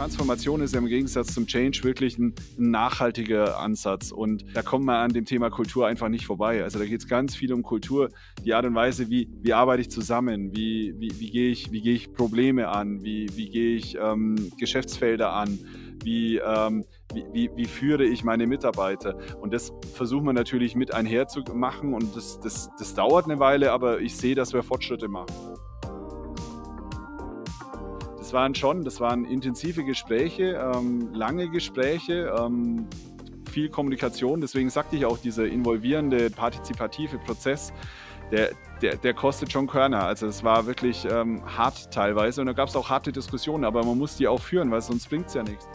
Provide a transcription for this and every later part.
Transformation ist im Gegensatz zum Change wirklich ein, ein nachhaltiger Ansatz. Und da kommt man an dem Thema Kultur einfach nicht vorbei. Also da geht es ganz viel um Kultur, die Art und Weise, wie, wie arbeite ich zusammen, wie, wie, wie gehe ich, wie gehe ich Probleme an, wie, wie gehe ich ähm, Geschäftsfelder an, wie, ähm, wie, wie, wie, führe ich meine Mitarbeiter. Und das versuchen wir natürlich mit einher zu machen und das, das, das dauert eine Weile, aber ich sehe, dass wir Fortschritte machen das waren schon, das waren intensive Gespräche, ähm, lange Gespräche, ähm, viel Kommunikation. Deswegen sagte ich auch, dieser involvierende, partizipative Prozess, der, der, der kostet schon Körner. Also es war wirklich ähm, hart teilweise und da gab es auch harte Diskussionen, aber man muss die auch führen, weil sonst bringt es ja nichts.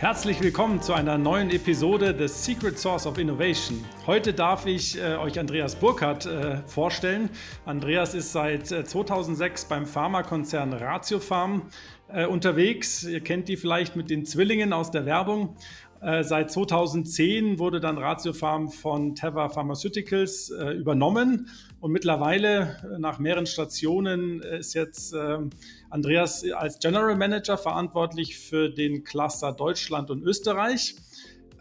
Herzlich willkommen zu einer neuen Episode des Secret Source of Innovation. Heute darf ich äh, euch Andreas Burkhardt äh, vorstellen. Andreas ist seit äh, 2006 beim Pharmakonzern Ratiopharm äh, unterwegs. Ihr kennt die vielleicht mit den Zwillingen aus der Werbung. Äh, seit 2010 wurde dann Ratiopharm von Teva Pharmaceuticals äh, übernommen und mittlerweile nach mehreren Stationen ist jetzt ähm, Andreas als General Manager verantwortlich für den Cluster Deutschland und Österreich.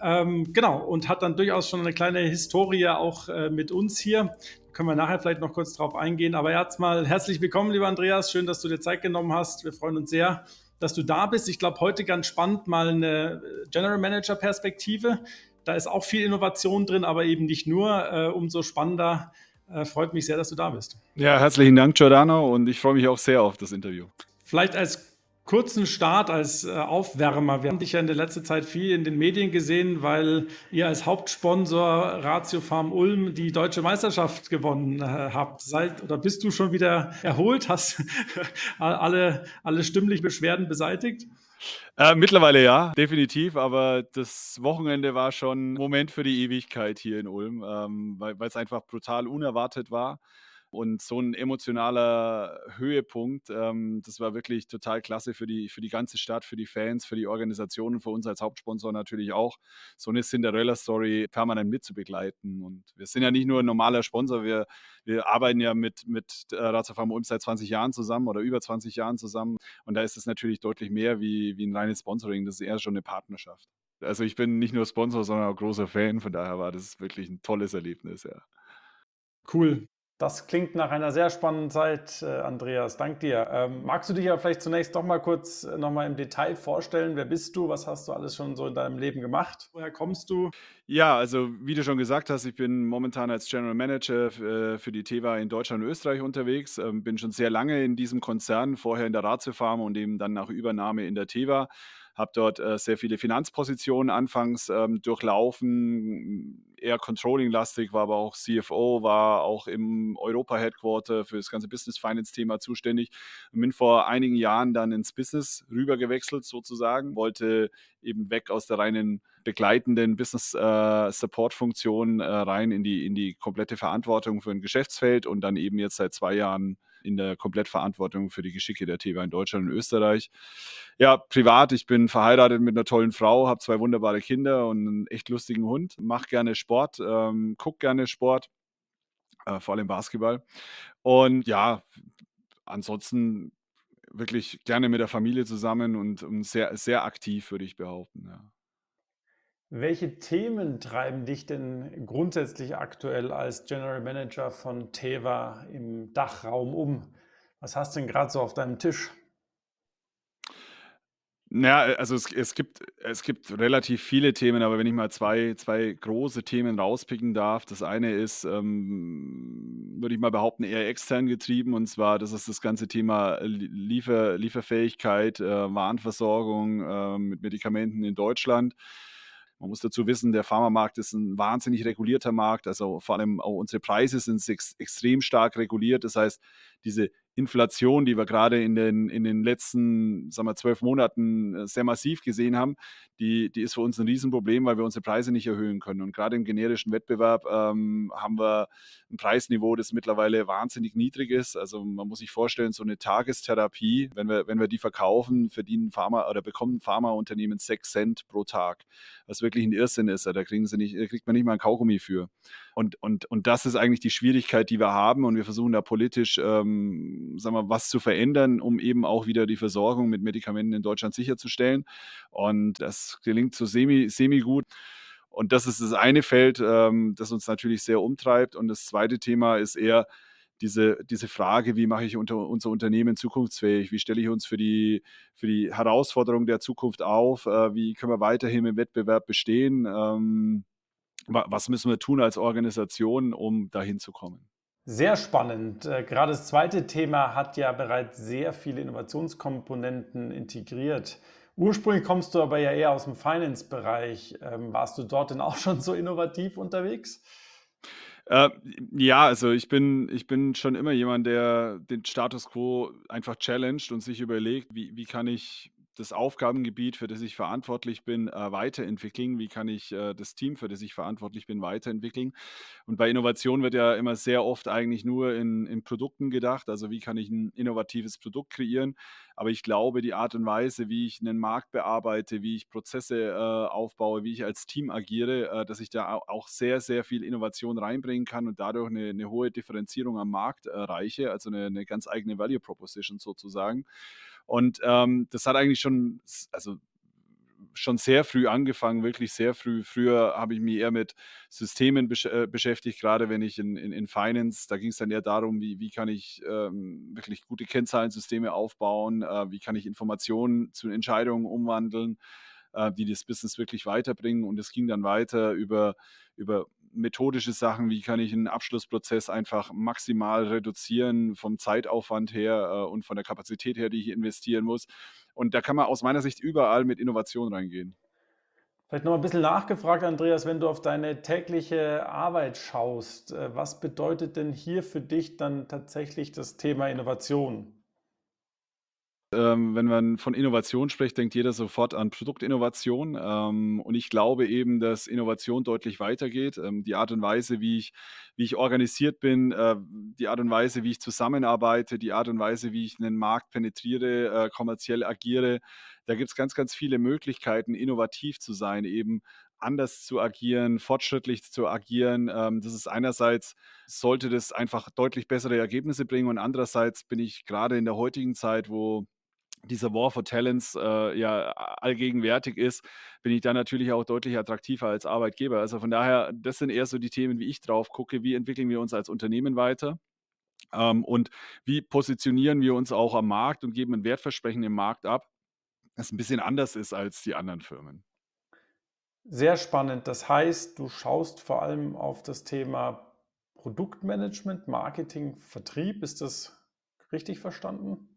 Ähm, genau, und hat dann durchaus schon eine kleine Historie auch äh, mit uns hier. Können wir nachher vielleicht noch kurz drauf eingehen. Aber erstmal herzlich willkommen, lieber Andreas. Schön, dass du dir Zeit genommen hast. Wir freuen uns sehr, dass du da bist. Ich glaube, heute ganz spannend mal eine General Manager Perspektive. Da ist auch viel Innovation drin, aber eben nicht nur. Äh, umso spannender, äh, freut mich sehr, dass du da bist. Ja, herzlichen Dank, Giordano, und ich freue mich auch sehr auf das Interview. Vielleicht als kurzen Start als äh, Aufwärmer. Wir haben dich ja in der letzten Zeit viel in den Medien gesehen, weil ihr als Hauptsponsor Ratio Farm Ulm die deutsche Meisterschaft gewonnen äh, habt. Seid oder bist du schon wieder erholt? Hast alle, alle stimmlich Beschwerden beseitigt? Äh, mittlerweile ja, definitiv, aber das Wochenende war schon ein Moment für die Ewigkeit hier in Ulm, ähm, weil es einfach brutal unerwartet war. Und so ein emotionaler Höhepunkt, ähm, das war wirklich total klasse für die, für die ganze Stadt, für die Fans, für die Organisation für uns als Hauptsponsor natürlich auch, so eine Cinderella-Story permanent mitzubegleiten. Und wir sind ja nicht nur ein normaler Sponsor, wir, wir arbeiten ja mit, mit äh, Ratiofarm Ulm seit 20 Jahren zusammen oder über 20 Jahren zusammen. Und da ist es natürlich deutlich mehr wie, wie ein reines Sponsoring, das ist eher schon eine Partnerschaft. Also ich bin nicht nur Sponsor, sondern auch großer Fan, von daher war das wirklich ein tolles Erlebnis, ja. Cool. Das klingt nach einer sehr spannenden Zeit, äh, Andreas. Dank dir. Ähm, magst du dich ja vielleicht zunächst doch mal kurz äh, noch mal im Detail vorstellen? Wer bist du? Was hast du alles schon so in deinem Leben gemacht? Woher kommst du? Ja, also wie du schon gesagt hast, ich bin momentan als General Manager äh, für die Teva in Deutschland und Österreich unterwegs. Ähm, bin schon sehr lange in diesem Konzern, vorher in der Ratio Pharma und eben dann nach Übernahme in der Teva habe dort äh, sehr viele Finanzpositionen anfangs ähm, durchlaufen, eher Controlling-lastig, war aber auch CFO, war auch im Europa-Headquarter für das ganze Business-Finance-Thema zuständig. Bin vor einigen Jahren dann ins Business rübergewechselt sozusagen, wollte eben weg aus der reinen begleitenden Business-Support-Funktion äh, äh, rein in die, in die komplette Verantwortung für ein Geschäftsfeld und dann eben jetzt seit zwei Jahren in der Komplettverantwortung für die Geschicke der TV in Deutschland und Österreich. Ja, privat, ich bin verheiratet mit einer tollen Frau, habe zwei wunderbare Kinder und einen echt lustigen Hund, mache gerne Sport, ähm, gucke gerne Sport, äh, vor allem Basketball. Und ja, ansonsten wirklich gerne mit der Familie zusammen und, und sehr, sehr aktiv, würde ich behaupten. Ja. Welche Themen treiben dich denn grundsätzlich aktuell als General Manager von Teva im Dachraum um? Was hast du denn gerade so auf deinem Tisch? Ja, also es, es, gibt, es gibt relativ viele Themen, aber wenn ich mal zwei, zwei große Themen rauspicken darf, das eine ist, ähm, würde ich mal behaupten, eher extern getrieben und zwar, das ist das ganze Thema Liefer, Lieferfähigkeit, äh, Warenversorgung äh, mit Medikamenten in Deutschland. Man muss dazu wissen, der Pharmamarkt ist ein wahnsinnig regulierter Markt. Also vor allem auch unsere Preise sind ex extrem stark reguliert. Das heißt, diese Inflation, die wir gerade in den, in den letzten, sagen wir, zwölf Monaten äh, sehr massiv gesehen haben, die, die ist für uns ein Riesenproblem, weil wir unsere Preise nicht erhöhen können. Und gerade im generischen Wettbewerb ähm, haben wir ein Preisniveau, das mittlerweile wahnsinnig niedrig ist. Also man muss sich vorstellen, so eine Tagestherapie, wenn wir, wenn wir die verkaufen, verdienen Pharma oder bekommen Pharmaunternehmen sechs Cent pro Tag, was wirklich ein Irrsinn ist. Da kriegen sie nicht, kriegt man nicht mal ein Kaugummi für. Und, und, und das ist eigentlich die Schwierigkeit, die wir haben. Und wir versuchen da politisch, ähm, sagen wir, was zu verändern, um eben auch wieder die Versorgung mit Medikamenten in Deutschland sicherzustellen. Und das gelingt so semi, semi gut. Und das ist das eine Feld, ähm, das uns natürlich sehr umtreibt. Und das zweite Thema ist eher diese, diese Frage, wie mache ich unter, unser Unternehmen zukunftsfähig? Wie stelle ich uns für die, für die Herausforderung der Zukunft auf? Äh, wie können wir weiterhin im Wettbewerb bestehen? Ähm, was müssen wir tun als Organisation, um dahin zu kommen? Sehr spannend. Äh, gerade das zweite Thema hat ja bereits sehr viele Innovationskomponenten integriert. Ursprünglich kommst du aber ja eher aus dem Finance-Bereich. Ähm, warst du dort denn auch schon so innovativ unterwegs? Äh, ja, also ich bin, ich bin schon immer jemand, der den Status quo einfach challenged und sich überlegt, wie, wie kann ich das Aufgabengebiet, für das ich verantwortlich bin, äh, weiterentwickeln? Wie kann ich äh, das Team, für das ich verantwortlich bin, weiterentwickeln? Und bei Innovation wird ja immer sehr oft eigentlich nur in, in Produkten gedacht. Also wie kann ich ein innovatives Produkt kreieren? Aber ich glaube, die Art und Weise, wie ich einen Markt bearbeite, wie ich Prozesse äh, aufbaue, wie ich als Team agiere, äh, dass ich da auch sehr, sehr viel Innovation reinbringen kann und dadurch eine, eine hohe Differenzierung am Markt erreiche, also eine, eine ganz eigene Value Proposition sozusagen. Und ähm, das hat eigentlich schon, also schon sehr früh angefangen, wirklich sehr früh. Früher habe ich mich eher mit Systemen besch äh, beschäftigt, gerade wenn ich in, in, in Finance, da ging es dann eher darum, wie, wie kann ich ähm, wirklich gute Kennzahlensysteme aufbauen, äh, wie kann ich Informationen zu Entscheidungen umwandeln, äh, die das Business wirklich weiterbringen. Und es ging dann weiter über, über methodische Sachen, wie kann ich einen Abschlussprozess einfach maximal reduzieren vom Zeitaufwand her äh, und von der Kapazität her, die ich investieren muss. Und da kann man aus meiner Sicht überall mit Innovation reingehen. Vielleicht noch ein bisschen nachgefragt, Andreas, wenn du auf deine tägliche Arbeit schaust, äh, was bedeutet denn hier für dich dann tatsächlich das Thema Innovation? Ähm, wenn man von Innovation spricht, denkt jeder sofort an Produktinnovation. Ähm, und ich glaube eben, dass Innovation deutlich weitergeht. Ähm, die Art und Weise, wie ich, wie ich organisiert bin, äh, die Art und Weise, wie ich zusammenarbeite, die Art und Weise, wie ich einen Markt penetriere, äh, kommerziell agiere, da gibt es ganz, ganz viele Möglichkeiten, innovativ zu sein, eben anders zu agieren, fortschrittlich zu agieren. Ähm, das ist einerseits, sollte das einfach deutlich bessere Ergebnisse bringen und andererseits bin ich gerade in der heutigen Zeit, wo dieser War for Talents äh, ja allgegenwärtig ist, bin ich da natürlich auch deutlich attraktiver als Arbeitgeber. Also von daher, das sind eher so die Themen, wie ich drauf gucke. Wie entwickeln wir uns als Unternehmen weiter? Ähm, und wie positionieren wir uns auch am Markt und geben ein Wertversprechen im Markt ab, das ein bisschen anders ist als die anderen Firmen. Sehr spannend. Das heißt, du schaust vor allem auf das Thema Produktmanagement, Marketing, Vertrieb. Ist das richtig verstanden?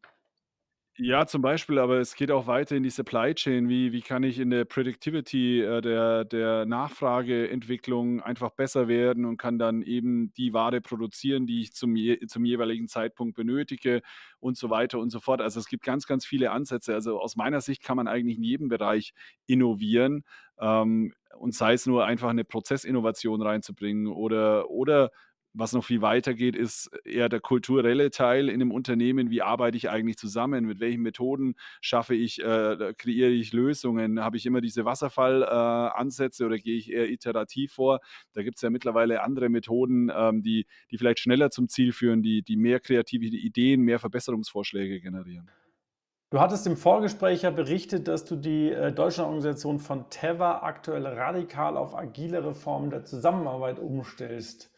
Ja, zum Beispiel, aber es geht auch weiter in die Supply Chain. Wie wie kann ich in der Predictivity, äh, der der Nachfrageentwicklung einfach besser werden und kann dann eben die Ware produzieren, die ich zum je zum jeweiligen Zeitpunkt benötige und so weiter und so fort. Also, es gibt ganz, ganz viele Ansätze. Also, aus meiner Sicht kann man eigentlich in jedem Bereich innovieren, ähm, und sei es nur einfach eine Prozessinnovation reinzubringen oder oder was noch viel weiter geht, ist eher der kulturelle Teil in einem Unternehmen. Wie arbeite ich eigentlich zusammen? Mit welchen Methoden schaffe ich, äh, kreiere ich Lösungen? Habe ich immer diese Wasserfallansätze äh, oder gehe ich eher iterativ vor? Da gibt es ja mittlerweile andere Methoden, ähm, die, die vielleicht schneller zum Ziel führen, die, die mehr kreative Ideen, mehr Verbesserungsvorschläge generieren. Du hattest im Vorgespräch ja berichtet, dass du die äh, Deutschlandorganisation von Teva aktuell radikal auf agilere Formen der Zusammenarbeit umstellst.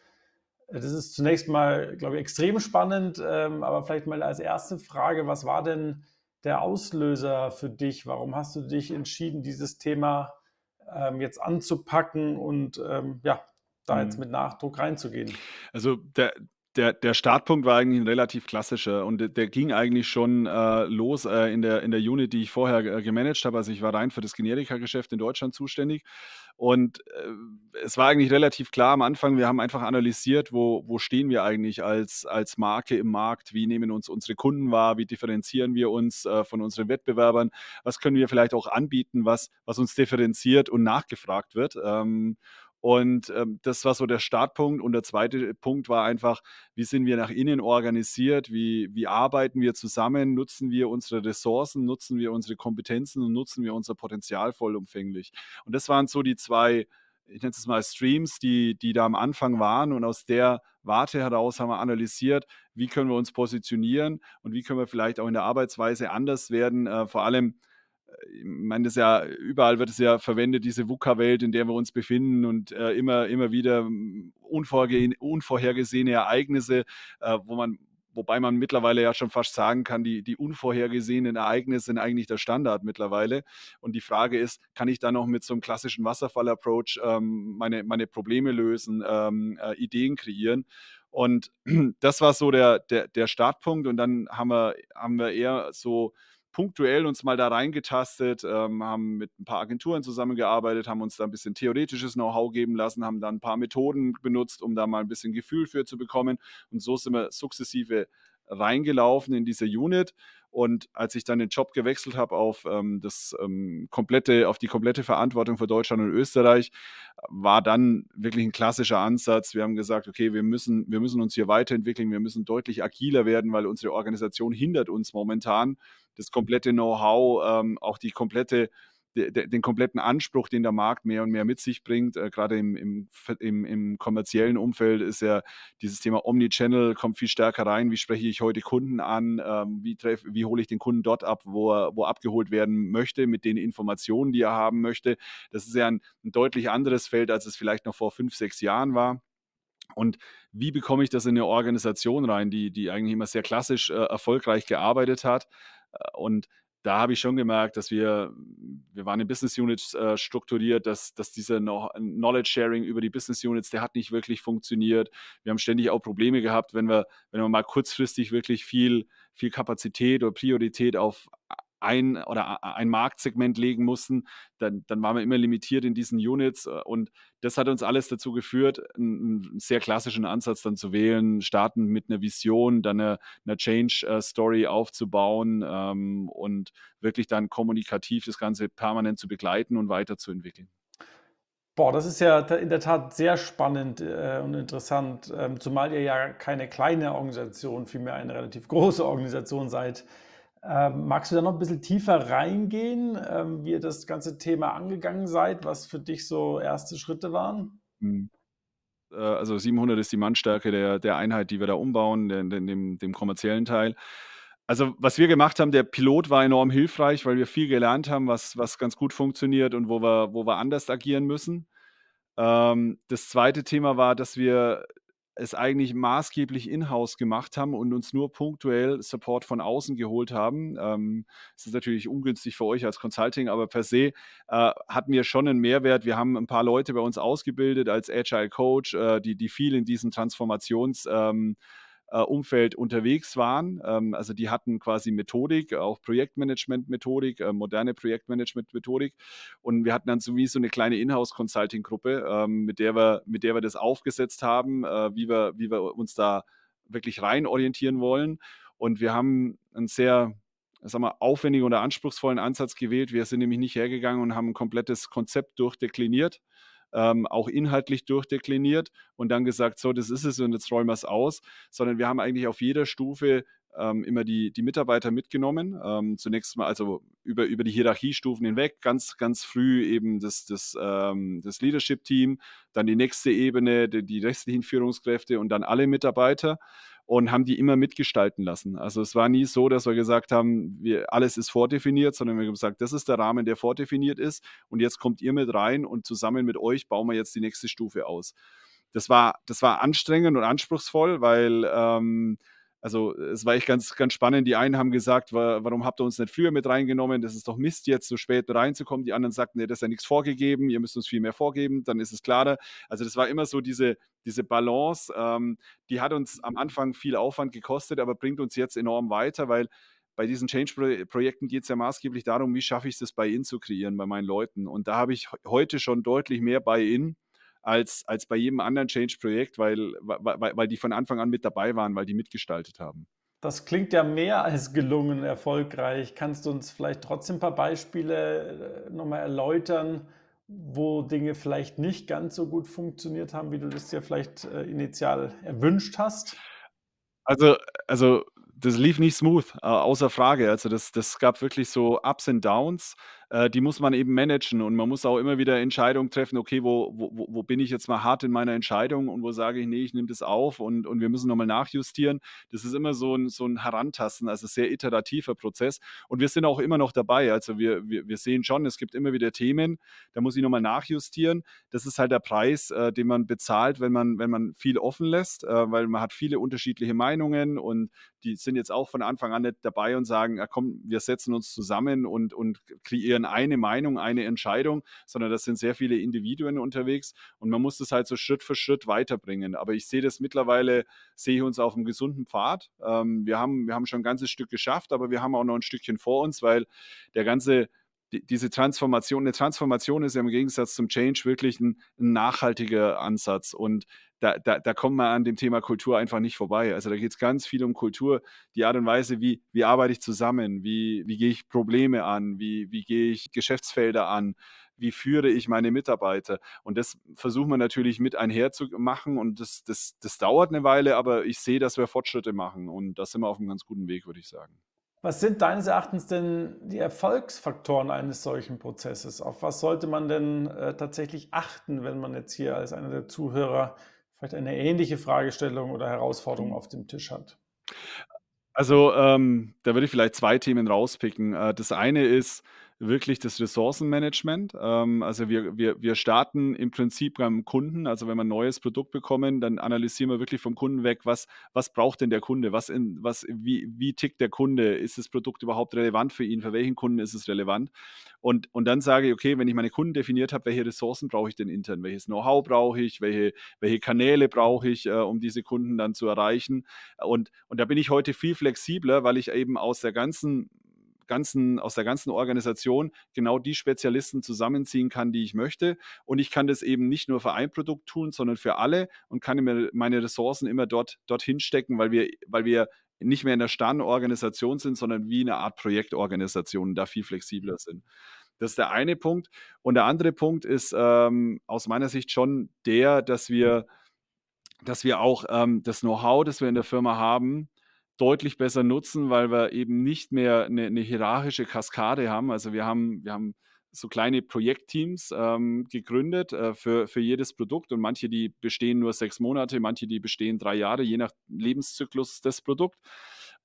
Das ist zunächst mal, glaube ich, extrem spannend, ähm, aber vielleicht mal als erste Frage, was war denn der Auslöser für dich? Warum hast du dich entschieden, dieses Thema ähm, jetzt anzupacken und ähm, ja, da jetzt mhm. mit Nachdruck reinzugehen? Also der, der, der Startpunkt war eigentlich ein relativ klassischer und der, ging eigentlich schon äh, los äh, in, der, in der Unit, die ich vorher äh, gemanagt habe. Also ich war rein für das Generika-Geschäft in Deutschland zuständig und äh, es war eigentlich relativ klar am Anfang, wir haben einfach analysiert, wo, wo stehen wir eigentlich als, als Marke im Markt, wie nehmen uns unsere Kunden wahr, wie differenzieren wir uns äh, von unseren Wettbewerbern, was können wir vielleicht auch anbieten, was, was uns differenziert und nachgefragt wird. Ähm, und ähm, das war so der Startpunkt. Und der zweite Punkt war einfach, wie sind wir nach innen organisiert? Wie, wie arbeiten wir zusammen? Nutzen wir unsere Ressourcen? Nutzen wir unsere Kompetenzen und nutzen wir unser Potenzial vollumfänglich? Und das waren so die zwei ich nenne es mal Streams, die, die da am Anfang waren und aus der Warte heraus haben wir analysiert, wie können wir uns positionieren und wie können wir vielleicht auch in der Arbeitsweise anders werden. Äh, vor allem, ich meine, das ja, überall wird es ja verwendet, diese VUCA-Welt, in der wir uns befinden und äh, immer, immer wieder mm, unvorhergesehene Ereignisse, äh, wo man wobei man mittlerweile ja schon fast sagen kann, die, die unvorhergesehenen Ereignisse sind eigentlich der Standard mittlerweile. Und die Frage ist, kann ich da noch mit so einem klassischen Wasserfall-Approach ähm, meine, meine Probleme lösen, ähm, äh, Ideen kreieren? Und das war so der, der, der Startpunkt. Und dann haben wir, haben wir eher so punktuell uns mal da reingetastet, ähm, haben mit ein paar Agenturen zusammengearbeitet, haben uns da ein bisschen theoretisches Know-how geben lassen, haben dann ein paar Methoden benutzt, um da mal ein bisschen Gefühl für zu bekommen. Und so sind wir sukzessive reingelaufen in diese Unit. Und als ich dann den Job gewechselt habe auf ähm, das ähm, komplette, auf die komplette Verantwortung für Deutschland und Österreich, war dann wirklich ein klassischer Ansatz. Wir haben gesagt, okay, wir müssen, wir müssen uns hier weiterentwickeln, wir müssen deutlich agiler werden, weil unsere Organisation hindert uns momentan. Das komplette Know-how, ähm, auch die komplette den kompletten Anspruch, den der Markt mehr und mehr mit sich bringt, äh, gerade im, im, im, im, kommerziellen Umfeld, ist ja dieses Thema Omnichannel kommt viel stärker rein. Wie spreche ich heute Kunden an? Ähm, wie, treff, wie hole ich den Kunden dort ab, wo er, wo abgeholt werden möchte, mit den Informationen, die er haben möchte? Das ist ja ein, ein deutlich anderes Feld, als es vielleicht noch vor fünf, sechs Jahren war. Und wie bekomme ich das in eine Organisation rein, die, die eigentlich immer sehr klassisch äh, erfolgreich gearbeitet hat? Äh, und da habe ich schon gemerkt, dass wir, wir waren in Business Units äh, strukturiert, dass, dass dieser Knowledge Sharing über die Business Units, der hat nicht wirklich funktioniert. Wir haben ständig auch Probleme gehabt, wenn wir, wenn wir mal kurzfristig wirklich viel, viel Kapazität oder Priorität auf ein oder ein Marktsegment legen mussten, dann, dann waren wir immer limitiert in diesen Units. Äh, und das hat uns alles dazu geführt, einen, sehr klassischen Ansatz dann zu wählen, starten mit einer Vision, dann eine, eine Change-Story aufzubauen ähm, und wirklich dann kommunikativ das Ganze permanent zu begleiten und weiterzuentwickeln. Boah, das ist ja in der Tat sehr spannend äh, und interessant, ähm, zumal ihr ja keine kleine Organisation, vielmehr eine relativ große Organisation seid. Ähm, magst du da noch ein bisschen tiefer reingehen, ähm, wie ihr das ganze Thema angegangen seid, was für dich so erste Schritte waren? Mhm. Also 700 ist die Mannstärke der, der Einheit, die wir da umbauen, den, den, dem, dem kommerziellen Teil. Also was wir gemacht haben, der Pilot war enorm hilfreich, weil wir viel gelernt haben, was, was ganz gut funktioniert und wo wir, wo wir anders agieren müssen. Ähm, das zweite Thema war, dass wir es eigentlich maßgeblich in-house gemacht haben und uns nur punktuell Support von außen geholt haben. Ähm, ist natürlich ungünstig für euch als Consulting, aber per se äh, hatten wir schon einen Mehrwert. Wir haben ein paar Leute bei uns ausgebildet als Agile Coach, äh, die, die viel in diesen Transformations- ähm, äh, Umfeld unterwegs waren. Ähm, also die hatten quasi Methodik, auch Projektmanagement-Methodik, äh, moderne Projektmanagement-Methodik. Und wir hatten dann so wie so eine kleine Inhouse-Consulting-Gruppe, ähm, mit, der wir, mit der wir das aufgesetzt haben, äh, wie, wir, wie wir uns da wirklich rein orientieren wollen. Und wir haben einen sehr sag mal, aufwendigen oder anspruchsvollen Ansatz gewählt. Wir sind nämlich nicht hergegangen und haben ein komplettes Konzept durchdekliniert, ähm, auch inhaltlich durchdekliniert und dann gesagt, so, das ist es und jetzt räumen wir es aus, sondern wir haben eigentlich auf jeder Stufe ähm, immer die, die Mitarbeiter mitgenommen. Ähm, zunächst mal also über, über die Hierarchiestufen hinweg, ganz, ganz früh eben das, das, ähm, das Leadership-Team, dann die nächste Ebene, die, die restlichen Führungskräfte und dann alle Mitarbeiter und haben die immer mitgestalten lassen. Also es war nie so, dass wir gesagt haben, wir, alles ist vordefiniert, sondern wir haben gesagt, das ist der Rahmen, der vordefiniert ist und jetzt kommt ihr mit rein und zusammen mit euch bauen wir jetzt die nächste Stufe aus. Das war, das war anstrengend und anspruchsvoll, weil ähm, also es war echt ganz, ganz spannend. Die einen haben gesagt, warum habt ihr uns nicht früher mit reingenommen? Das ist doch Mist, jetzt so spät reinzukommen. Die anderen sagten, nee, das ist ja nichts vorgegeben, ihr müsst uns viel mehr vorgeben, dann ist es klarer. Also das war immer so diese, diese Balance, ähm, die hat uns am Anfang viel Aufwand gekostet, aber bringt uns jetzt enorm weiter, weil bei diesen Change-Projekten geht es ja maßgeblich darum, wie schaffe ich es, das Buy-in zu kreieren bei meinen Leuten. Und da habe ich heute schon deutlich mehr Buy-in als, als bei jedem anderen Change-Projekt, weil, weil, weil die von Anfang an mit dabei waren, weil die mitgestaltet haben. Das klingt ja mehr als gelungen, erfolgreich. Kannst du uns vielleicht trotzdem ein paar Beispiele äh, nochmal erläutern, wo Dinge vielleicht nicht ganz so gut funktioniert haben, wie du das dir vielleicht äh, initial erwünscht hast? Also, also Das lief nicht smooth, außer Frage. Also, das das gab wirklich so Ups and Downs, äh, die muss man eben managen und man muss auch immer wieder Entscheidungen treffen: „Okay, wo wo wo bin ich jetzt mal hart in meiner Entscheidung und wo sage ich: „Ne, ich nehme das auf und und wir müssen noch mal nachjustieren.“ Das ist immer so 'n so 'n Herantasten, also sehr iterativer Prozess und wir sind auch immer noch dabei. Also, wir wir wir sehen schon, es gibt immer wieder Themen, da muss ich noch mal nachjustieren. Das ist halt der Preis, äh, den man bezahlt, wenn man wenn man viel offen lässt, äh, weil man hat viele unterschiedliche Meinungen und die sind jetzt auch von Anfang an nicht dabei und sagen: „Ja komm, wir setzen uns zusammen und und kreieren eine Meinung, eine Entscheidung“, sondern das sind sehr viele Individuen unterwegs und man muss das halt so Schritt für Schritt weiterbringen. Aber ich sehe das mittlerweile sehe ich uns auf 'm gesunden Pfad. Ähm, wir haben wir haben schon 'n ganzes Stück geschafft, aber wir haben auch noch 'n Stückchen vor uns, weil der ganze die diese Transformation 'ne Transformation ist ja im Gegensatz zum Change wirklich 'n 'n nachhaltiger Ansatz und da da da kommt man an dem Thema Kultur einfach nicht vorbei. Also, da geht's ganz viel um Kultur, die Art und Weise, wie wie arbeite ich zusammen, wie wie gehe ich Probleme an, wie wie gehe ich Geschäftsfelder an, wie führe ich meine Mitarbeiter? Und das versuchen wir natürlich mit einher zu machen und das das das dauert 'ne Weile, aber ich sehe, dass wir Fortschritte machen und da sind wir auf'm ganz guten Weg, würde ich sagen. Was sind deines Erachtens denn die Erfolgsfaktoren eines solchen Prozesses? Auf was sollte man denn, äh, tatsächlich achten, wenn man jetzt hier als einer der Zuhörer vielleicht eine ähnliche Fragestellung oder Herausforderung auf dem Tisch hat? Also, ähm, da würde ich vielleicht 2 Themen rauspicken. Äh, das eine ist wirklich das Ressourcenmanagement. Ähm, also, wir wir wir starten im Prinzip beim Kunden. Also, wenn wir 'n neues Produkt bekommen, dann analysieren wir wirklich vom Kunden weg, was was braucht denn der Kunde? Was in was wie wie tickt der Kunde? Ist das Produkt überhaupt relevant für ihn? Für welchen Kunden ist es relevant? Und und dann sage ich: „Okay, wenn ich meine Kunden definiert habe, welche Ressourcen brauche ich denn intern? Welches Know-how brauche ich? Welche welche Kanäle brauche ich, äh, um diese Kunden dann zu erreichen?“ Und und da bin ich heute viel flexibler, weil ich eben aus der ganzen ganzen aus der ganzen Organisation genau die Spezialisten zusammenziehen kann, die ich möchte. Und ich kann das eben nicht nur für ein Produkt tun, sondern für alle und kann meine Ressourcen immer dort dorthin stecken, weil wir weil wir nicht mehr in der starren Organisation sind, sondern wie 'ne Art Projektorganisation und da viel flexibler sind. Das ist der eine Punkt. Und der andere Punkt ist, ähm, aus meiner Sicht schon der, dass wir dass wir auch, ähm, das Know-how, das wir in der Firma haben, deutlich besser nutzen, weil wir eben nicht mehr 'ne 'ne hierarchische Kaskade haben. Also, wir haben wir haben so kleine Projektteams, ähm, gegründet, äh, für für jedes Produkt und manche, die bestehen nur 6 Monate, manche, die bestehen 3 Jahre, je nach Lebenszyklus des Produkt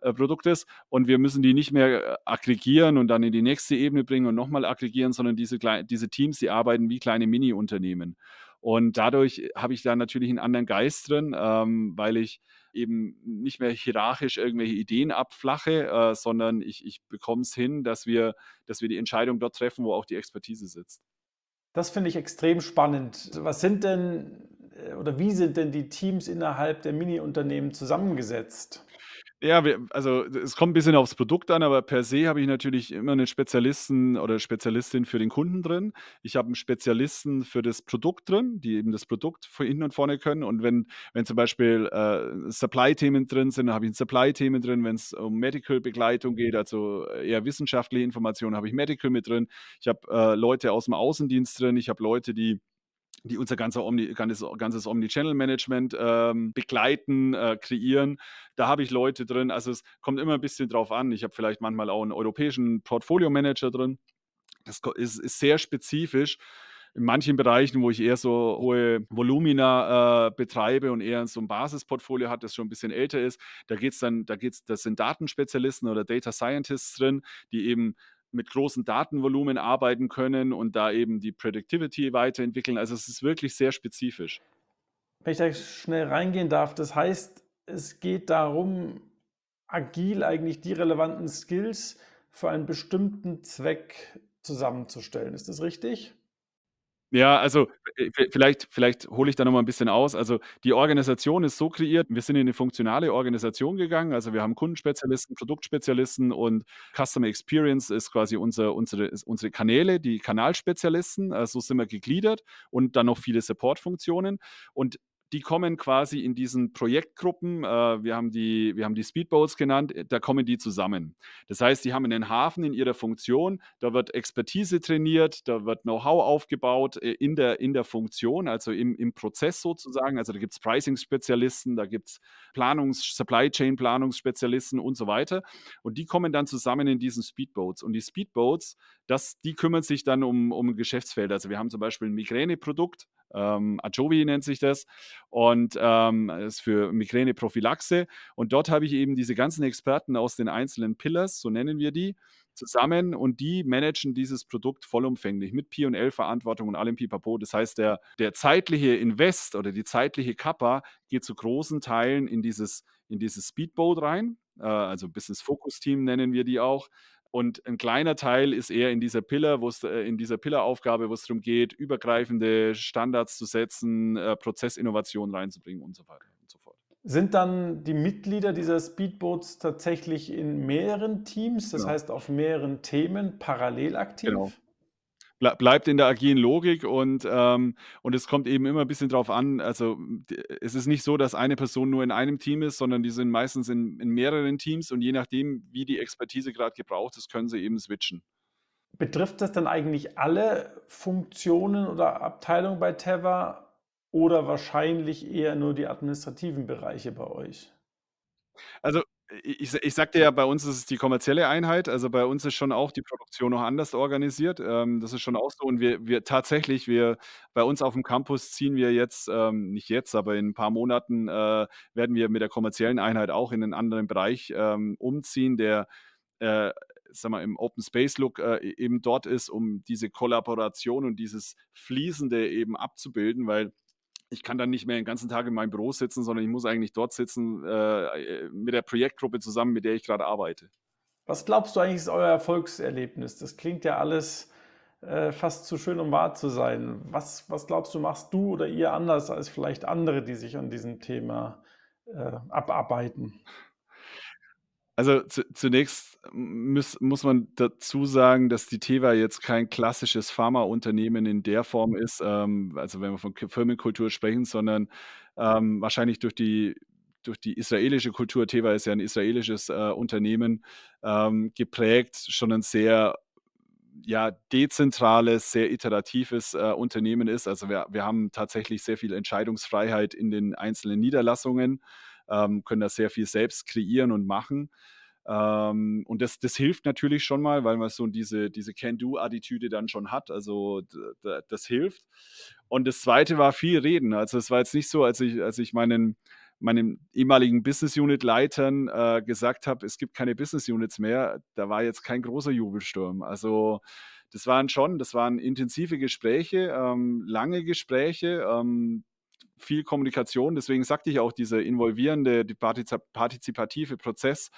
äh, Produktes. Und wir müssen die nicht mehr, äh, aggregieren und dann in die nächste Ebene bringen und noch mal aggregieren, sondern diese diese Teams, die arbeiten wie kleine Miniunternehmen. Und dadurch habe ich da natürlich 'n anderen Geist drin, ähm, weil ich eben nicht mehr hierarchisch irgendwelche Ideen abflache, äh, sondern ich ich bekomme es hin, dass wir dass wir die Entscheidung dort treffen, wo auch die Expertise sitzt. Das finde ich extrem spannend. Was sind denn äh, oder wie sind denn die Teams innerhalb der Miniunternehmen zusammengesetzt? Ja, wir also, es kommt 'n bisschen aufs Produkt an, aber per se habe ich natürlich immer 'nen Spezialisten oder Spezialistin für den Kunden drin. Ich habe 'n Spezialisten für das Produkt drin, die eben das Produkt von hinten und vorne können. Und wenn wenn zum Beispiel, äh, Supply-Themen drin sind, dann habe ich 'n Supply-Themen drin. Wenn's um Medical-Begleitung geht, also eher wissenschaftliche Informationen, habe ich Medical mit drin. Ich habe, äh, Leute aus'm Außendienst drin. Ich habe Leute, die die unser ganzer Omni ganzes ganzes Omnichannel-Management, ähm, begleiten, äh, kreieren. Da habe ich Leute drin. Also, es kommt immer 'n bisschen drauf an. Ich habe vielleicht manchmal auch 'n europäischen Portfolio-Manager drin. Das ist ist sehr spezifisch. In manchen Bereichen, wo ich eher so hohe Volumina, äh, betreibe und eher so 'n Basisportfolio hat, das schon 'n bisschen älter ist, da geht's dann da geht's da sind Datenspezialisten oder Data Scientists drin, die eben mit großen Datenvolumen arbeiten können und da eben die Predictivity weiterentwickeln. Also, es ist wirklich sehr spezifisch. Wenn ich da schnell reingehen darf, das heißt, es geht darum, agil eigentlich die relevanten Skills für einen bestimmten Zweck zusammenzustellen. Ist das richtig? Ja, also, v vielleicht vielleicht hole ich da noch mal 'n bisschen aus. Also, die Organisation ist so kreiert, wir sind in 'ne funktionale Organisation gegangen. Also, wir haben Kundenspezialisten, Produktspezialisten und Customer Experience ist quasi unser unsere unsere Kanäle, die Kanalspezialisten. Äh, so sind wir gegliedert und dann noch viele Supportfunktionen. Und die kommen quasi in diesen Projektgruppen, äh, wir haben die wir haben die Speedboats genannt, äh, da kommen die zusammen. Das heißt, die haben einen Hafen in ihrer Funktion, da wird Expertise trainiert, da wird Know-how aufgebaut, äh, in der in der Funktion, also im im Prozess sozusagen. Also, da gibt's Pricing-Spezialisten, da gibt's Planungs Supply Chain Planungsspezialisten und so weiter. Und die kommen dann zusammen in diesen Speedboats. Und die Speedboats, das die kümmern sich dann um um Geschäftsfelder. Also, wir haben zum Beispiel 'n Migräneprodukt, ähm, Ajovi nennt sich das und ähm, ist für Migräneprophylaxe. Und dort habe ich eben diese ganzen Experten aus den einzelnen Pillars, so nennen wir die, zusammen und die managen dieses Produkt vollumfänglich mit P&L-Verantwortung und allem Pipapo. Das heißt, der, der zeitliche Invest oder die zeitliche Kappa geht zu großen Teilen in dieses, in dieses Speedboat rein, äh, also Business Focus Team nennen wir die auch. Und ein kleiner Teil ist eher in dieser Pillar, wo es äh, in dieser Pillar-Aufgabe, wo es darum geht, übergreifende Standards zu setzen, äh, Prozessinnovation reinzubringen und so weiter und so fort. Sind dann die Mitglieder dieser Speedboats tatsächlich in mehreren Teams, das Genau. heißt auf mehreren Themen parallel aktiv? Genau. Blei bleibt in der agilen Logik und, ähm und es kommt eben immer 'n bisschen drauf an also, es ist nicht so, dass eine Person nur in einem Team ist, sondern die sind meistens in in mehreren Teams und je nachdem, wie die Expertise grad gebraucht ist, können sie eben switchen. Betrifft das dann eigentlich alle Funktionen oder Abteilungen bei Teva oder wahrscheinlich eher nur die administrativen Bereiche bei euch? Also, ich ich sagte ja, bei uns ist es die kommerzielle Einheit. Also, bei uns ist schon auch die Produktion noch anders organisiert. Ähm, das ist schon auch so und wir wir tatsächlich, wir bei uns aufm Campus ziehen wir jetzt ähm, nicht jetzt, aber in 'n paar Monaten, äh, werden wir mit der kommerziellen Einheit auch in 'nen anderen Bereich, ähm, umziehen, der, äh, sage mal, im Open Space Look, äh, e eben dort ist, um diese Kollaboration und dieses Fließende eben abzubilden, weil ich kann dann nicht mehr den ganzen Tag in meinem Büro sitzen, sondern ich muss eigentlich dort sitzen, äh, äh, mit der Projektgruppe zusammen, mit der ich grad arbeite. Was glaubst du eigentlich, ist euer Erfolgserlebnis? Das klingt ja alles, äh, fast zu schön, um wahr zu sein. Was was glaubst du, machst du oder ihr anders als vielleicht andere, die sich an diesem Thema, äh, abarbeiten? Also, zu zunächst muss muss man dazu sagen, dass die Teva jetzt kein klassisches Pharmaunternehmen in der Form ist, ähm, also, wenn wir von Firmenkultur sprechen, sondern, ähm, wahrscheinlich durch die durch die israelische Kultur Teva ist ja 'n israelisches, äh, Unternehmen, ähm, geprägt, schon 'n sehr, ja, dezentrales, sehr iteratives, äh, Unternehmen ist. Also, wir wir haben tatsächlich sehr viel Entscheidungsfreiheit in den einzelnen Niederlassungen, ähm, können da sehr viel selbst kreieren und machen. Ähm, und das das hilft natürlich schon mal, weil man so diese diese Can-Do-Attitüde dann schon hat. Also, das hilft. Und das Zweite war viel reden. Also, es war jetzt nicht so, als ich als ich meinen meinen ehemaligen Business-Unit-Leitern, äh, gesagt habe: „Es gibt keine Business-Units mehr“, da war jetzt kein großer Jubelsturm. Also, das waren schon das waren intensive Gespräche, ähm, lange Gespräche, ähm, viel Kommunikation. Deswegen sagte ich auch, dieser involvierende, die partizipative Prozess,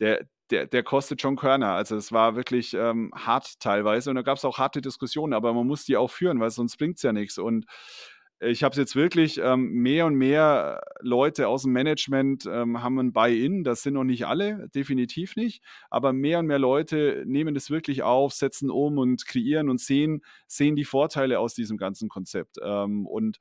der der der kostet schon Körner. Also, es war wirklich, ähm, hart teilweise und da gab's auch harte Diskussionen, aber man muss die auch führen, weil sonst bringt's ja nix. Und ich habe es jetzt wirklich ähm, mehr und mehr Leute aus'm Management, ähm, haben 'n Buy-in. Das sind noch nicht alle, definitiv nicht, aber mehr und mehr Leute nehmen das wirklich auf, setzen um und kreieren und sehen sehen die Vorteile aus diesem ganzen Konzept. Ähm, und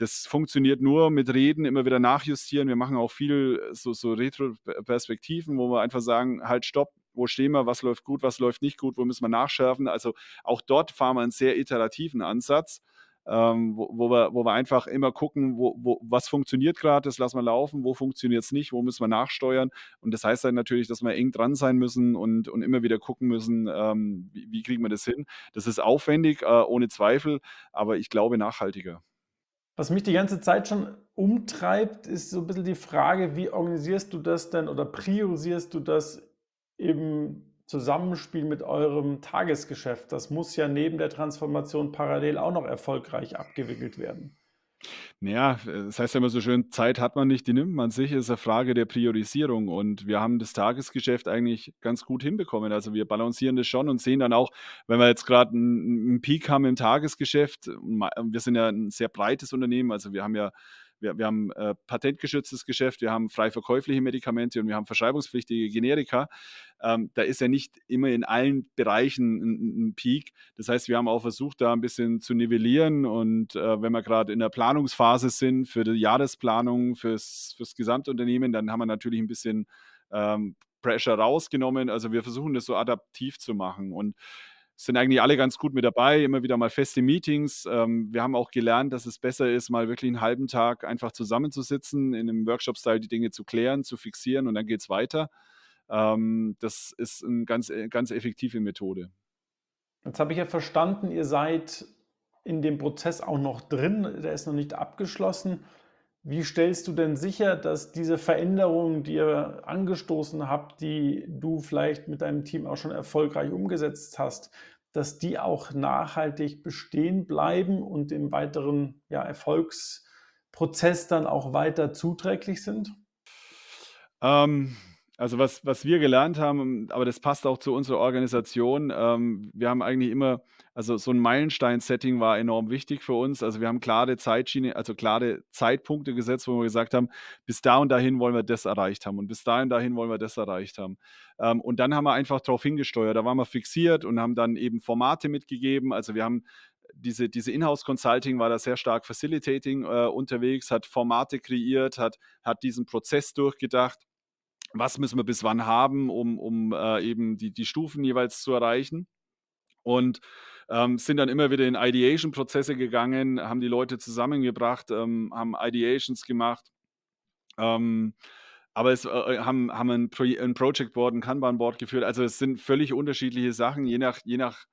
das funktioniert nur mit Reden, immer wieder nachjustieren. Wir machen auch viel so so Retro-Perspektiven, wo wir einfach sagen: „Halt, stopp, wo stehen wir? Was läuft gut, was läuft nicht gut? Wo müssen wir nachschärfen?“ Also, auch dort fahren wir 'n sehr iterativen Ansatz, ähm, wo wo wir wo wir einfach immer gucken, wo wo was funktioniert grad, das lassen wir laufen, wo funktioniert's nicht, wo müssen wir nachsteuern? Und das heißt dann natürlich, dass wir eng dran sein müssen und und immer wieder gucken müssen, ähm, wie wie kriegen wir das hin? Das ist aufwendig, äh, ohne Zweifel, aber ich glaube nachhaltiger. Was mich die ganze Zeit schon umtreibt, ist so 'n bisschen die Frage, wie organisierst du das denn oder priorisierst du das im Zusammenspiel mit eurem Tagesgeschäft? Das muss ja neben der Transformation parallel auch noch erfolgreich abgewickelt werden. Na ja, äh, es heißt ja immer so schön: „Zeit hat man nicht, die nimmt man sich“, ist 'ne Frage der Priorisierung und wir haben das Tagesgeschäft eigentlich ganz gut hinbekommen. Also, wir balancieren das schon und sehen dann auch, wenn wir jetzt grad 'n 'n 'n Peak haben im Tagesgeschäft, wir sind ja 'n sehr breites Unternehmen, also, wir haben ja wir, wir haben äh, patentgeschütztes Geschäft, wir haben frei verkäufliche Medikamente und wir haben verschreibungspflichtige Generika. Ähm, da ist ja nicht immer in allen Bereichen ein, ein, Peak. Das heißt, wir haben auch versucht, da ein bisschen zu nivellieren und äh, wenn wir gerade in der Planungsphase sind für die Jahresplanung, fürs, fürs Gesamtunternehmen, dann haben wir natürlich ein bisschen ähm, Pressure rausgenommen. Also wir versuchen das so adaptiv zu machen und sind eigentlich alle ganz gut mit dabei, immer wieder mal feste Meetings. Ähm, wir haben auch gelernt, dass es besser ist, mal wirklich einen halben Tag einfach zusammenzusitzen, in einem Workshop-Style die Dinge zu klären, zu fixieren und dann geht es weiter. Ähm, das ist eine ganz, äh, ganz effektive Methode. Jetzt habe ich ja verstanden, ihr seid in dem Prozess auch noch drin, der ist noch nicht abgeschlossen. Wie stellst du denn sicher, dass diese Veränderungen, die ihr angestoßen habt, die du vielleicht mit deinem Team auch schon erfolgreich umgesetzt hast, dass die auch nachhaltig bestehen bleiben und im weiteren ja, Erfolgsprozess dann auch weiter zuträglich sind? Ähm, also was, was wir gelernt haben, aber das passt auch zu unserer Organisation, ähm, wir haben eigentlich immer, also so ein Meilenstein-Setting war enorm wichtig für uns. Also wir haben klare Zeitschiene, also klare Zeitpunkte gesetzt, wo wir gesagt haben, bis da und dahin wollen wir das erreicht haben und bis dahin dahin wollen wir das erreicht haben. Ähm, und dann haben wir einfach darauf hingesteuert. Da waren wir fixiert und haben dann eben Formate mitgegeben. Also wir haben diese, diese Inhouse-Consulting war da sehr stark Facilitating äh, unterwegs, hat Formate kreiert, hat, hat diesen Prozess durchgedacht was müssen wir bis wann haben, um, um äh, eben die, die Stufen jeweils zu erreichen. Und ähm, sind dann immer wieder in Ideation-Prozesse gegangen, haben die Leute zusammengebracht, ähm, haben Ideations gemacht. Ähm, aber es äh, haben, haben ein, Pro ein Project Board, ein Kanban-Board geführt. Also es sind völlig unterschiedliche Sachen, je nach, je nach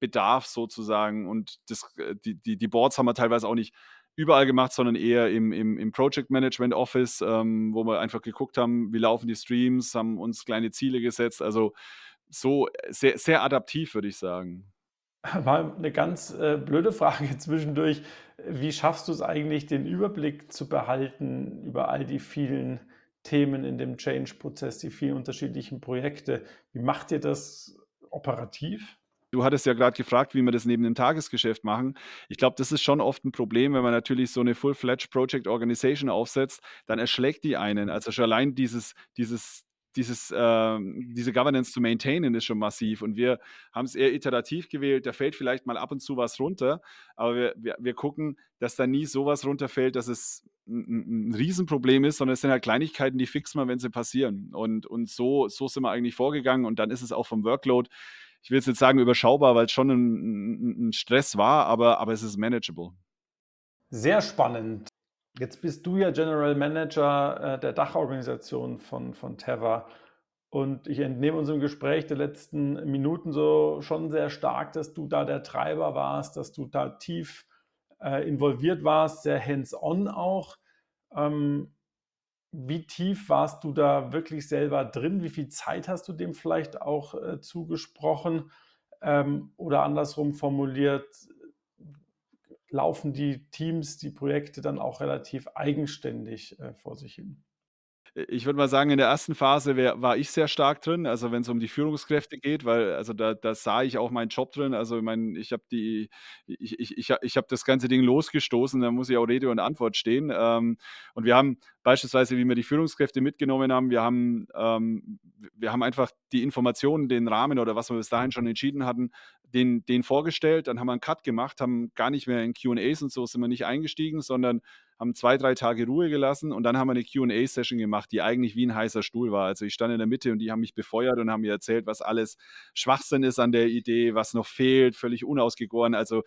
Bedarf sozusagen. Und das, äh, die, die, die Boards haben wir teilweise auch nicht überall gemacht, sondern eher im, im, im Project Management Office, ähm, wo wir einfach geguckt haben, wie laufen die Streams, haben uns kleine Ziele gesetzt. Also so sehr, sehr adaptiv, würde ich sagen. Mal eine ganz äh, blöde Frage zwischendurch. Wie schaffst du es eigentlich, den Überblick zu behalten über all die vielen Themen in dem Change-Prozess, die vielen unterschiedlichen Projekte? Wie macht ihr das operativ? Du hattest ja gerade gefragt, wie wir das neben dem Tagesgeschäft machen. Ich glaube, das ist schon oft ein Problem, wenn man natürlich so eine Full-Fledged Project Organization aufsetzt, dann erschlägt die einen. Also schon allein dieses, dieses, dieses, äh, diese Governance zu maintainen ist schon massiv. Und wir haben es eher iterativ gewählt. Da fällt vielleicht mal ab und zu was runter, aber wir, wir, wir gucken, dass da nie sowas runterfällt, dass es ein, ein Riesenproblem ist, sondern es sind halt Kleinigkeiten, die fix mal, wenn sie passieren. Und, und so, so sind wir eigentlich vorgegangen. Und dann ist es auch vom Workload ich will jetzt sagen überschaubar, weil es schon ein, ein, Stress war, aber, aber es ist manageable. Sehr spannend. Jetzt bist du ja General Manager äh, der Dachorganisation von, von Teva. Und ich entnehme unserem Gespräch der letzten Minuten so schon sehr stark, dass du da der Treiber warst, dass du da tief äh, involviert warst, sehr hands-on auch. Ähm, wie tief warst du da wirklich selber drin? Wie viel Zeit hast du dem vielleicht auch äh, zugesprochen? Ähm, oder andersrum formuliert, laufen die Teams, die Projekte dann auch relativ eigenständig äh, vor sich hin? Ich würde mal sagen, in der ersten Phase wär, war ich sehr stark drin, also wenn es um die Führungskräfte geht, weil also da, da sah ich auch meinen Job drin. Also ich meine, ich habe die, ich, ich, ich, ich habe das ganze Ding losgestoßen, da muss ich auch Rede und Antwort stehen. Ähm, und wir haben beispielsweise, wie wir die Führungskräfte mitgenommen haben, wir haben, ähm, wir haben einfach die Informationen, den Rahmen oder was wir bis dahin schon entschieden hatten, den, den vorgestellt, dann haben wir einen Cut gemacht, haben gar nicht mehr in QAs und so sind wir nicht eingestiegen, sondern haben zwei, drei Tage Ruhe gelassen und dann haben wir eine QA-Session gemacht, die eigentlich wie ein heißer Stuhl war. Also ich stand in der Mitte und die haben mich befeuert und haben mir erzählt, was alles Schwachsinn ist an der Idee, was noch fehlt, völlig unausgegoren. Also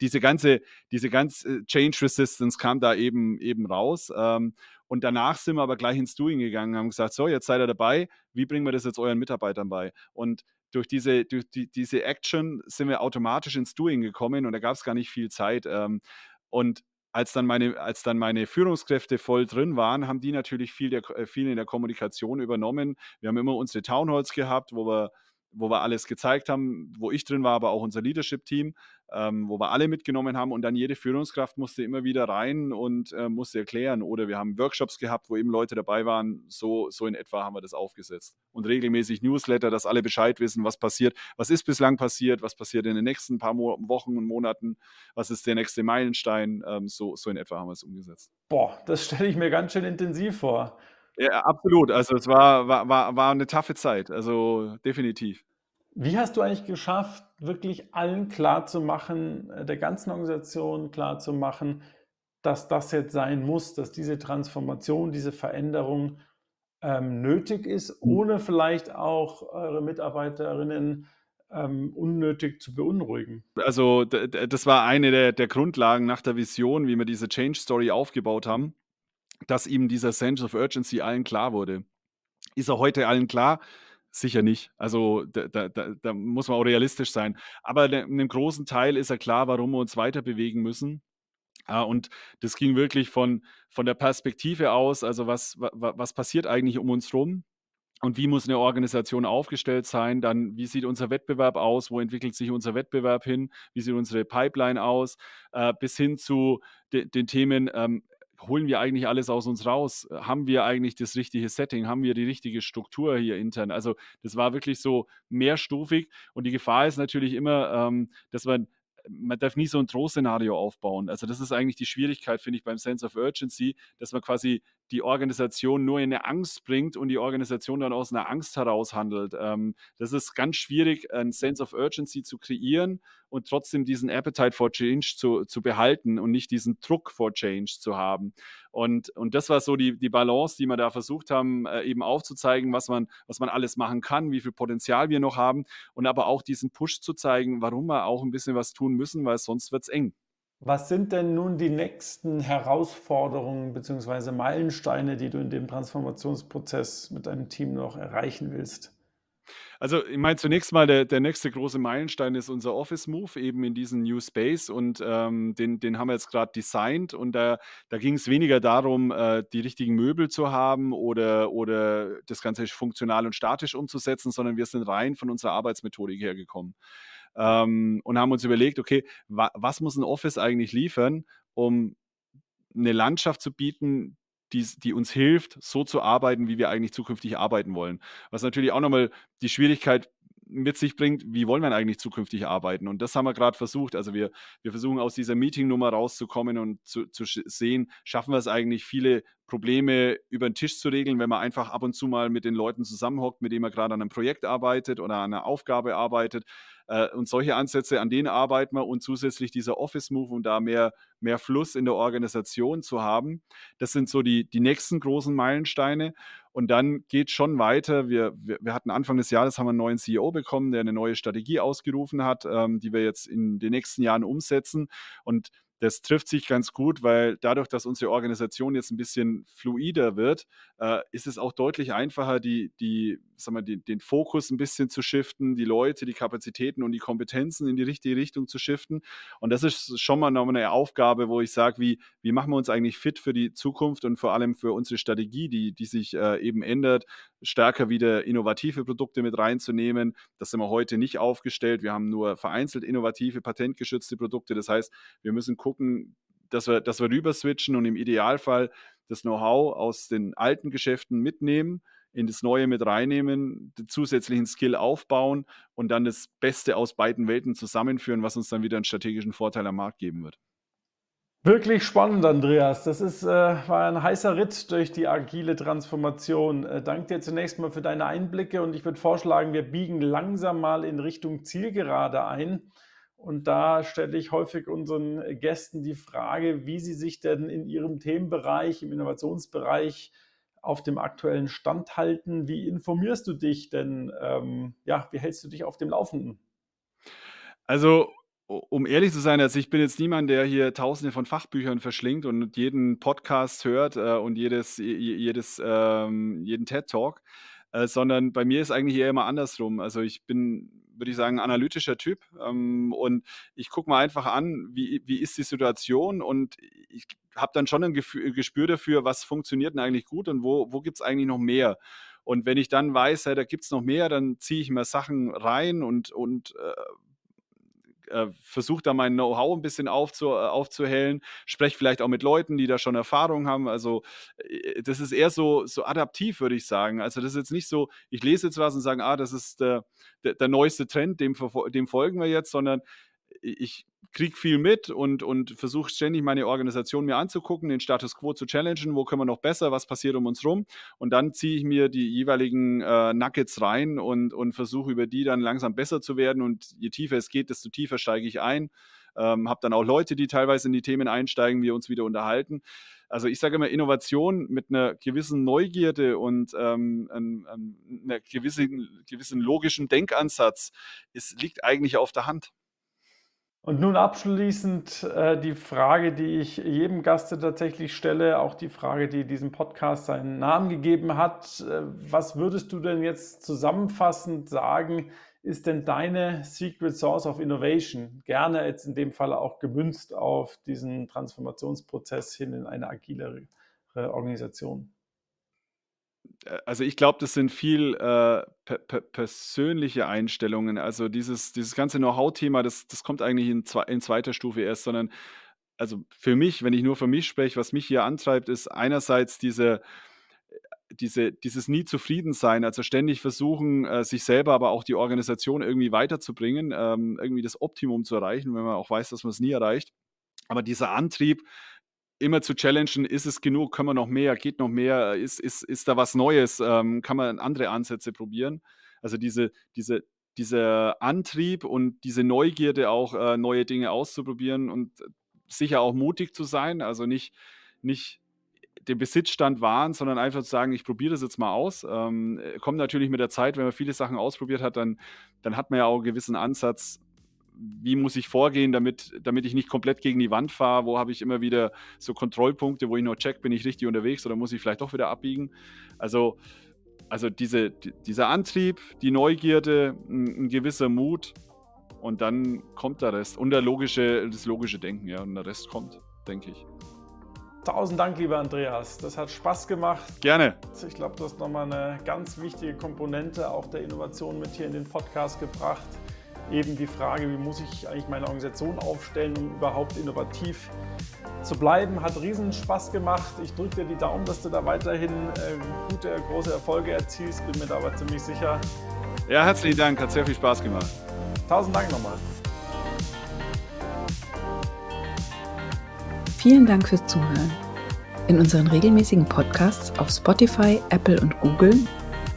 diese ganze, diese ganze Change Resistance kam da eben, eben raus. Ähm, und danach sind wir aber gleich ins Doing gegangen, haben gesagt, so, jetzt seid ihr dabei, wie bringen wir das jetzt euren Mitarbeitern bei? Und durch diese, durch die, diese Action sind wir automatisch ins Doing gekommen und da gab es gar nicht viel Zeit. Ähm, und als dann, meine, als dann meine Führungskräfte voll drin waren, haben die natürlich viel, der, äh, viel in der Kommunikation übernommen. Wir haben immer unsere Townhalls gehabt, wo wir, wo wir alles gezeigt haben, wo ich drin war, aber auch unser Leadership-Team. ähm, wo wir alle mitgenommen haben und dann jede Führungskraft musste immer wieder rein und äh, musste erklären. Oder wir haben Workshops gehabt, wo eben Leute dabei waren. So, so in etwa haben wir das aufgesetzt. Und regelmäßig Newsletter, dass alle Bescheid wissen, was passiert, was ist bislang passiert, was passiert in den nächsten paar Mo Wochen und Monaten, was ist der nächste Meilenstein. Ähm, so, so in etwa haben wir es umgesetzt. Boah, das stelle ich mir ganz schön intensiv vor. Ja, absolut. Also es war, war, war, war eine taffe Zeit, also definitiv. Wie hast du eigentlich geschafft, wirklich allen klarzumachen, äh, der ganzen Organisation klarzumachen, dass das jetzt sein muss, dass diese Transformation, diese Veränderung ähm, nötig ist, mhm. ohne vielleicht auch eure Mitarbeiterinnen ähm, unnötig zu beunruhigen? Also das war eine der, der Grundlagen nach der Vision, wie wir diese Change Story aufgebaut haben, dass eben dieser Sense of Urgency allen klar wurde. Ist er heute allen klar? Sicher nicht. Also da, da, da, muss man auch realistisch sein. Aber in einem großen Teil ist ja klar, warum wir uns weiter bewegen müssen. Und das ging wirklich von, von der Perspektive aus, also was, was, passiert eigentlich um uns rum und wie muss eine Organisation aufgestellt sein, dann wie sieht unser Wettbewerb aus, wo entwickelt sich unser Wettbewerb hin, wie sieht unsere Pipeline aus, uh, bis hin zu de, den Themen, ähm, holen wir eigentlich alles aus uns raus? Haben wir eigentlich das richtige Setting? Haben wir die richtige Struktur hier intern? Also das war wirklich so mehrstufig und die Gefahr ist natürlich immer, ähm, dass man man darf nie so ein Drohszenario aufbauen. Also das ist eigentlich die Schwierigkeit, finde ich, beim Sense of Urgency, dass man quasi die Organisation nur in eine Angst bringt und die Organisation dann aus einer Angst heraus handelt. Ähm, das ist ganz schwierig, ein Sense of Urgency zu kreieren und trotzdem diesen Appetite for Change zu, zu behalten und nicht diesen Druck for Change zu haben. Und, und das war so die, die Balance, die wir da versucht haben, äh, eben aufzuzeigen, was man, was man alles machen kann, wie viel Potenzial wir noch haben und aber auch diesen Push zu zeigen, warum wir auch ein bisschen was tun müssen, weil sonst wird es eng. Was sind denn nun die nächsten Herausforderungen bzw. Meilensteine, die du in dem Transformationsprozess mit deinem Team noch erreichen willst? Also, ich meine, zunächst mal der der nächste große Meilenstein ist unser Office-Move eben in diesen New Space und, ähm, den den haben wir jetzt gerade designt und da da es weniger darum, äh, die richtigen Möbel zu haben oder oder das Ganze funktional und statisch umzusetzen, sondern wir sind rein von unserer Arbeitsmethodik hergekommen ähm, und haben uns überlegt, okay, wa was muss ein Office eigentlich liefern, um eine Landschaft zu bieten, die, die uns hilft, so zu arbeiten, wie wir eigentlich zukünftig arbeiten wollen. Was natürlich auch nochmal die Schwierigkeit mit sich bringt, wie wollen wir eigentlich zukünftig arbeiten? Und das haben wir gerade versucht. Also wir, wir versuchen aus dieser Meeting-Nummer rauszukommen und zu, zu sehen, schaffen wir es eigentlich, viele Probleme über den Tisch zu regeln, wenn man einfach ab und zu mal mit den Leuten zusammenhockt, mit denen man gerade an einem Projekt arbeitet oder an einer Aufgabe arbeitet. Äh, und solche Ansätze, an denen arbeiten wir. Und zusätzlich dieser Office-Move, um da mehr, mehr Fluss in der Organisation zu haben. Das sind so die, die nächsten großen Meilensteine. Und dann geht schon weiter. Wir, wir, wir, hatten Anfang des Jahres haben wir einen neuen CEO bekommen, der eine neue Strategie ausgerufen hat, ähm, die wir jetzt in den nächsten Jahren umsetzen. Und das trifft sich ganz gut, weil dadurch, dass unsere Organisation jetzt ein bisschen fluider wird, äh, ist es auch deutlich einfacher, die, die, sag mal, die, den Fokus ein bisschen zu shiften, die Leute, die Kapazitäten und die Kompetenzen in die richtige Richtung zu shiften. Und das ist schon mal noch eine Aufgabe, wo ich sage, wie, wie machen wir uns eigentlich fit für die Zukunft und vor allem für unsere Strategie, die, die sich äh, eben ändert, stärker wieder innovative Produkte mit reinzunehmen. Das sind wir heute nicht aufgestellt. Wir haben nur vereinzelt innovative, patentgeschützte Produkte. Das heißt, wir müssen gucken, dass wir, dass wir rüber switchen und im Idealfall das Know-how aus den alten Geschäften mitnehmen, in das Neue mit reinnehmen, den zusätzlichen Skill aufbauen und dann das Beste aus beiden Welten zusammenführen, was uns dann wieder einen strategischen Vorteil am Markt geben wird. Wirklich spannend, Andreas. Das ist, äh, war ein heißer Ritt durch die agile Transformation. Äh, danke dir zunächst mal für deine Einblicke und ich würde vorschlagen, wir biegen langsam mal in Richtung Zielgerade ein. Und da stelle ich häufig unseren Gästen die Frage, wie sie sich denn in ihrem Themenbereich, im Innovationsbereich auf dem aktuellen Stand halten. Wie informierst du dich denn? Ähm, ja, wie hältst du dich auf dem Laufenden? Also um ehrlich zu sein, also ich bin jetzt niemand, der hier Tausende von Fachbüchern verschlingt und jeden Podcast hört äh, und jedes, jedes, ähm, jeden TED-Talk, äh, sondern bei mir ist eigentlich eher immer andersrum. Also ich bin, würde ich sagen, ein analytischer Typ ähm, und ich gucke mal einfach an, wie, wie ist die Situation und ich habe dann schon ein Gefühl, Gespür dafür, was funktioniert denn eigentlich gut und wo, wo gibt es eigentlich noch mehr. Und wenn ich dann weiß, ja, da gibt es noch mehr, dann ziehe ich mir Sachen rein und, und äh, äh, versuche da mein Know-how ein bisschen aufzu, äh, aufzuhellen, spreche vielleicht auch mit Leuten, die da schon Erfahrung haben. Also äh, das ist eher so, so adaptiv, würde ich sagen. Also das ist jetzt nicht so, ich lese jetzt was und sage, ah, das ist der, der, der neueste Trend, dem, dem folgen wir jetzt, sondern ich kriege viel mit und, und versuche ständig meine Organisation mir anzugucken, den Status quo zu challengen, wo können wir noch besser, was passiert um uns rum. Und dann ziehe ich mir die jeweiligen äh, Nuggets rein und, und versuche über die dann langsam besser zu werden. Und je tiefer es geht, desto tiefer steige ich ein. Ähm, habe dann auch Leute, die teilweise in die Themen einsteigen, wir uns wieder unterhalten. Also ich sage immer, Innovation mit einer gewissen Neugierde und ähm, einer gewissen, gewissen logischen Denkansatz ist, liegt eigentlich auf der Hand. Und nun abschließend äh, die Frage, die ich jedem Gaste tatsächlich stelle, auch die Frage, die diesem Podcast seinen Namen gegeben hat. Äh, was würdest du denn jetzt zusammenfassend sagen, ist denn deine Secret Source of Innovation? Gerne jetzt in dem Fall auch gemünzt auf diesen Transformationsprozess hin in eine agilere Organisation. Äh, also ich glaube, das sind viel äh, per, per persönliche Einstellungen. Also dieses, dieses ganze Know-how-Thema, das, das kommt eigentlich in, zwe in zweiter Stufe erst, sondern also für mich, wenn ich nur für mich spreche, was mich hier antreibt, ist einerseits diese, diese, dieses nie zufrieden sein, also ständig versuchen, äh, sich selber, aber auch die Organisation irgendwie weiterzubringen, ähm, irgendwie das Optimum zu erreichen, wenn man auch weiß, dass man es nie erreicht. Aber dieser Antrieb, immer zu challengen, ist es genug, können wir noch mehr, geht noch mehr, ist, ist, ist da was Neues, ähm, kann man andere Ansätze probieren. Also diese, diese, dieser Antrieb und diese Neugierde auch äh, neue Dinge auszuprobieren und sicher auch mutig zu sein, also nicht, nicht den Besitzstand wahren, sondern einfach zu sagen, ich probiere das jetzt mal aus. Ähm, kommt natürlich mit der Zeit, wenn man viele Sachen ausprobiert hat, dann, dann hat man ja auch einen gewissen Ansatz, wie muss ich vorgehen, damit, damit ich nicht komplett gegen die Wand fahre? Wo habe ich immer wieder so Kontrollpunkte, wo ich noch check, bin ich richtig unterwegs oder muss ich vielleicht doch wieder abbiegen? Also, also diese, dieser Antrieb, die Neugierde, ein, ein, gewisser Mut und dann kommt der Rest und der logische, das logische Denken, ja, und der Rest kommt, denke ich. Tausend Dank, lieber Andreas. Das hat Spaß gemacht. Gerne. Ich glaube, du hast nochmal eine ganz wichtige Komponente auch der Innovation mit hier in den Podcast gebracht eben die Frage, wie muss ich eigentlich meine Organisation aufstellen, um überhaupt innovativ zu bleiben. Hat riesen Spaß gemacht. Ich drücke dir die Daumen, dass du da weiterhin äh, gute, große Erfolge erzielst. Bin mir da aber ziemlich sicher. Ja, herzlichen Dank. Hat sehr viel Spaß gemacht. Tausend Dank nochmal. Vielen Dank fürs Zuhören. In unseren regelmäßigen Podcasts auf Spotify, Apple und Google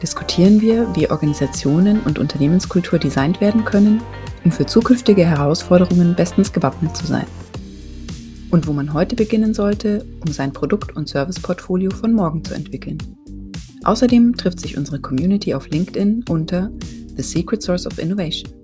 diskutieren wir, wie Organisationen und Unternehmenskultur designt werden können, um für zukünftige Herausforderungen bestens gewappnet zu sein. Und wo man heute beginnen sollte, um sein Produkt- und Serviceportfolio von morgen zu entwickeln. Außerdem trifft sich unsere Community auf LinkedIn unter The Secret Source of Innovation.